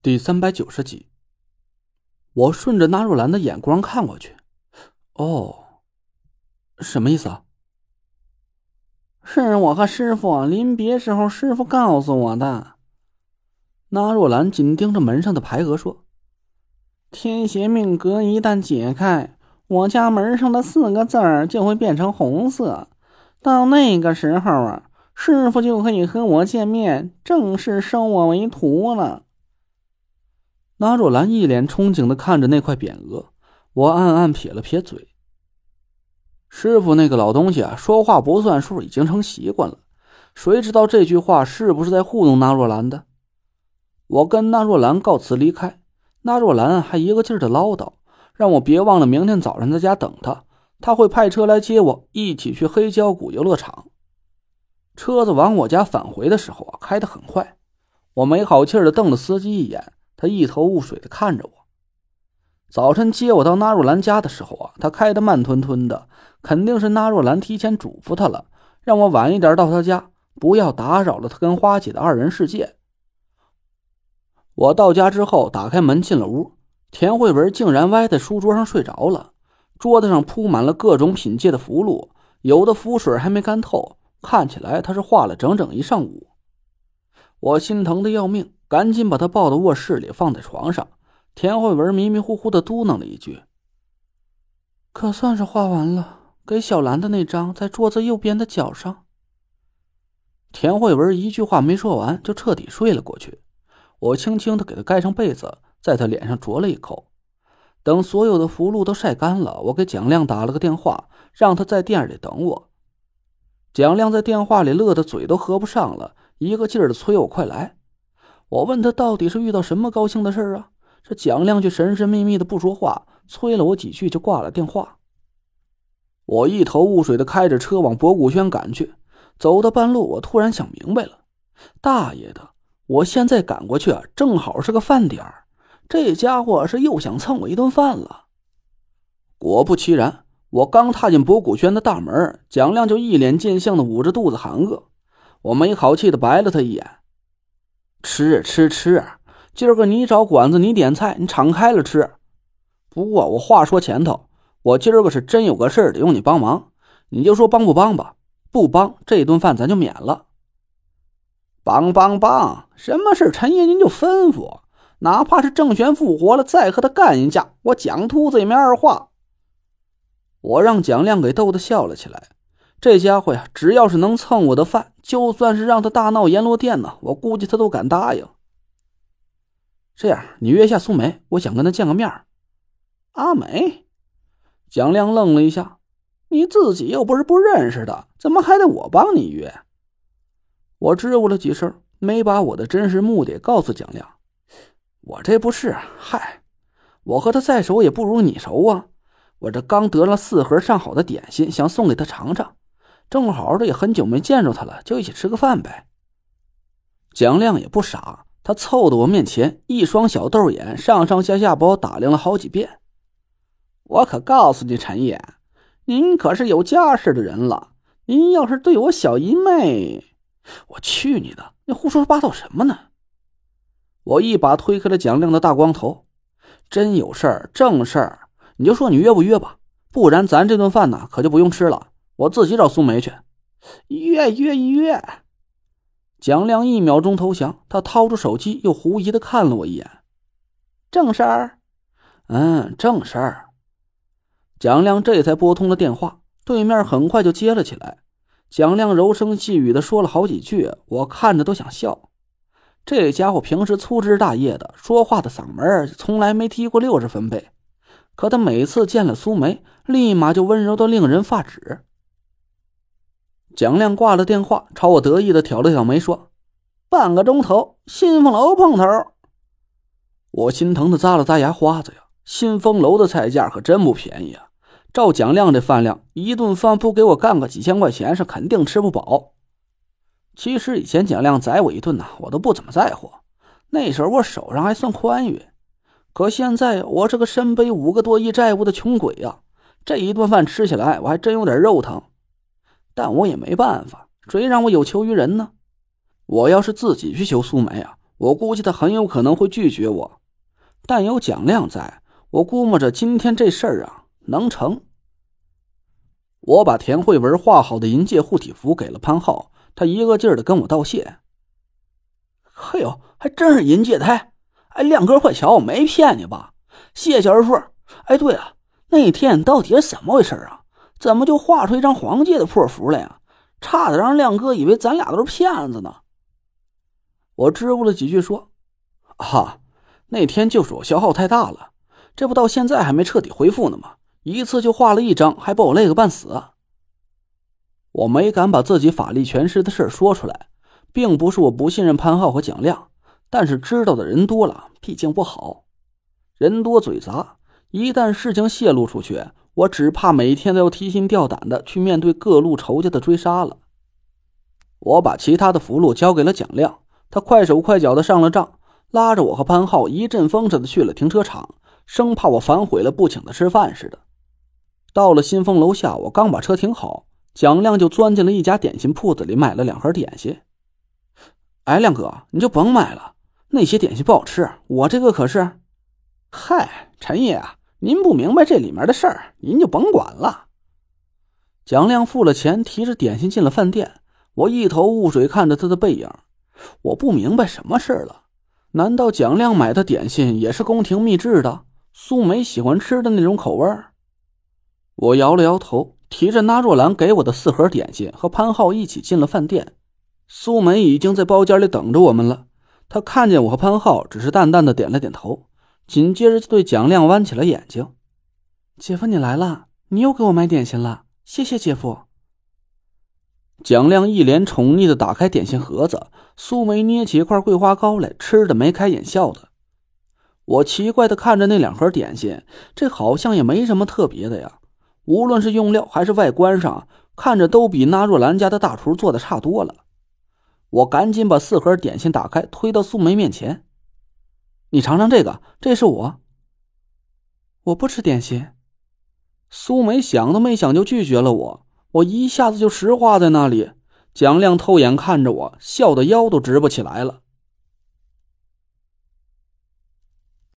第三百九十集，我顺着纳若兰的眼光看过去，哦，什么意思啊？是我和师傅临别时候，师傅告诉我的。纳若兰紧盯着门上的牌额说：“天邪命格一旦解开，我家门上的四个字儿就会变成红色，到那个时候啊，师傅就可以和我见面，正式收我为徒了。”纳若兰一脸憧憬的看着那块匾额，我暗暗撇了撇嘴。师傅那个老东西啊，说话不算数，已经成习惯了。谁知道这句话是不是在糊弄纳若兰的？我跟纳若兰告辞离开，纳若兰还一个劲儿的唠叨，让我别忘了明天早上在家等他，他会派车来接我，一起去黑胶谷游乐场。车子往我家返回的时候啊，开得很快，我没好气的瞪了司机一眼。他一头雾水的看着我。早晨接我到纳若兰家的时候啊，他开的慢吞吞的，肯定是纳若兰提前嘱咐他了，让我晚一点到他家，不要打扰了他跟花姐的二人世界。我到家之后，打开门进了屋，田慧文竟然歪在书桌上睡着了，桌子上铺满了各种品鉴的符箓，有的符水还没干透，看起来他是画了整整一上午。我心疼的要命。赶紧把他抱到卧室里，放在床上。田慧文迷迷糊糊的嘟囔了一句：“可算是画完了，给小兰的那张在桌子右边的角上。”田慧文一句话没说完，就彻底睡了过去。我轻轻的给他盖上被子，在他脸上啄了一口。等所有的符箓都晒干了，我给蒋亮打了个电话，让他在店里等我。蒋亮在电话里乐得嘴都合不上了，一个劲儿的催我快来。我问他到底是遇到什么高兴的事啊？这蒋亮却神神秘秘的不说话，催了我几句就挂了电话。我一头雾水的开着车往博古轩赶去，走到半路，我突然想明白了：大爷的，我现在赶过去啊，正好是个饭点儿，这家伙是又想蹭我一顿饭了。果不其然，我刚踏进博古轩的大门，蒋亮就一脸贱相的捂着肚子喊饿。我没好气的白了他一眼。吃吃吃！今儿个你找馆子，你点菜，你敞开了吃。不过我话说前头，我今儿个是真有个事儿得用你帮忙，你就说帮不帮吧。不帮，这顿饭咱就免了。帮帮帮！什么事陈爷您就吩咐，哪怕是郑玄复活了，再和他干一架，我蒋秃子也没二话。我让蒋亮给逗得笑了起来。这家伙呀，只要是能蹭我的饭，就算是让他大闹阎罗殿呢，我估计他都敢答应。这样，你约下苏梅，我想跟他见个面。阿梅，蒋亮愣了一下，你自己又不是不认识的，怎么还得我帮你约？我支吾了几声，没把我的真实目的告诉蒋亮。我这不是，嗨，我和他再熟也不如你熟啊。我这刚得了四盒上好的点心，想送给他尝尝。正好的也很久没见着他了，就一起吃个饭呗。蒋亮也不傻，他凑到我面前，一双小豆眼上上下下把我打量了好几遍。我可告诉你，陈爷，您可是有家室的人了。您要是对我小姨妹，我去你的！你胡说八道什么呢？我一把推开了蒋亮的大光头。真有事儿，正事儿，你就说你约不约吧，不然咱这顿饭呢，可就不用吃了。我自己找苏梅去，约约约。蒋亮一秒钟投降，他掏出手机，又狐疑的看了我一眼。正事儿，嗯，正事儿。蒋亮这才拨通了电话，对面很快就接了起来。蒋亮柔声细语的说了好几句，我看着都想笑。这家伙平时粗枝大叶的，说话的嗓门从来没提过六十分贝，可他每次见了苏梅，立马就温柔的令人发指。蒋亮挂了电话，朝我得意的挑了挑眉，说：“半个钟头，新风楼碰头。”我心疼的咂了咂牙花子呀，新风楼的菜价可真不便宜啊！照蒋亮这饭量，一顿饭不给我干个几千块钱，是肯定吃不饱。其实以前蒋亮宰我一顿呐，我都不怎么在乎，那时候我手上还算宽裕。可现在我是个身背五个多亿债务的穷鬼呀，这一顿饭吃起来，我还真有点肉疼。但我也没办法，谁让我有求于人呢？我要是自己去求苏梅啊，我估计他很有可能会拒绝我，但有蒋亮在，我估摸着今天这事儿啊能成。我把田慧文画好的银戒护体符给了潘浩，他一个劲儿的跟我道谢。嘿呦，还真是银戒胎！哎，亮哥，快瞧，我没骗你吧？谢小师傅。哎，对了，那天到底是怎么回事啊？怎么就画出一张黄界的破符来呀？差点让亮哥以为咱俩都是骗子呢。我支吾了几句说：“啊，那天就是我消耗太大了，这不到现在还没彻底恢复呢吗？一次就画了一张，还把我累个半死。”我没敢把自己法力全失的事说出来，并不是我不信任潘浩和蒋亮，但是知道的人多了，毕竟不好。人多嘴杂，一旦事情泄露出去，我只怕每天都要提心吊胆的去面对各路仇家的追杀了。我把其他的符箓交给了蒋亮。他快手快脚的上了账，拉着我和潘浩一阵风似的去了停车场，生怕我反悔了不请他吃饭似的。到了新丰楼下，我刚把车停好，蒋亮就钻进了一家点心铺子里买了两盒点心。哎，亮哥，你就甭买了，那些点心不好吃。我这个可是……嗨，陈爷啊，您不明白这里面的事儿，您就甭管了。蒋亮付了钱，提着点心进了饭店。我一头雾水看着他的背影。我不明白什么事儿了，难道蒋亮买的点心也是宫廷秘制的？苏梅喜欢吃的那种口味我摇了摇头，提着纳若兰给我的四盒点心，和潘浩一起进了饭店。苏梅已经在包间里等着我们了。她看见我和潘浩，只是淡淡的点了点头，紧接着就对蒋亮弯起了眼睛：“姐夫，你来了，你又给我买点心了，谢谢姐夫。”蒋亮一脸宠溺的打开点心盒子，苏梅捏起一块桂花糕来，吃的眉开眼笑的。我奇怪的看着那两盒点心，这好像也没什么特别的呀，无论是用料还是外观上，看着都比纳若兰家的大厨做的差多了。我赶紧把四盒点心打开，推到苏梅面前：“你尝尝这个，这是我。”我不吃点心。苏梅想都没想就拒绝了我。我一下子就石化在那里，蒋亮偷眼看着我，笑得腰都直不起来了。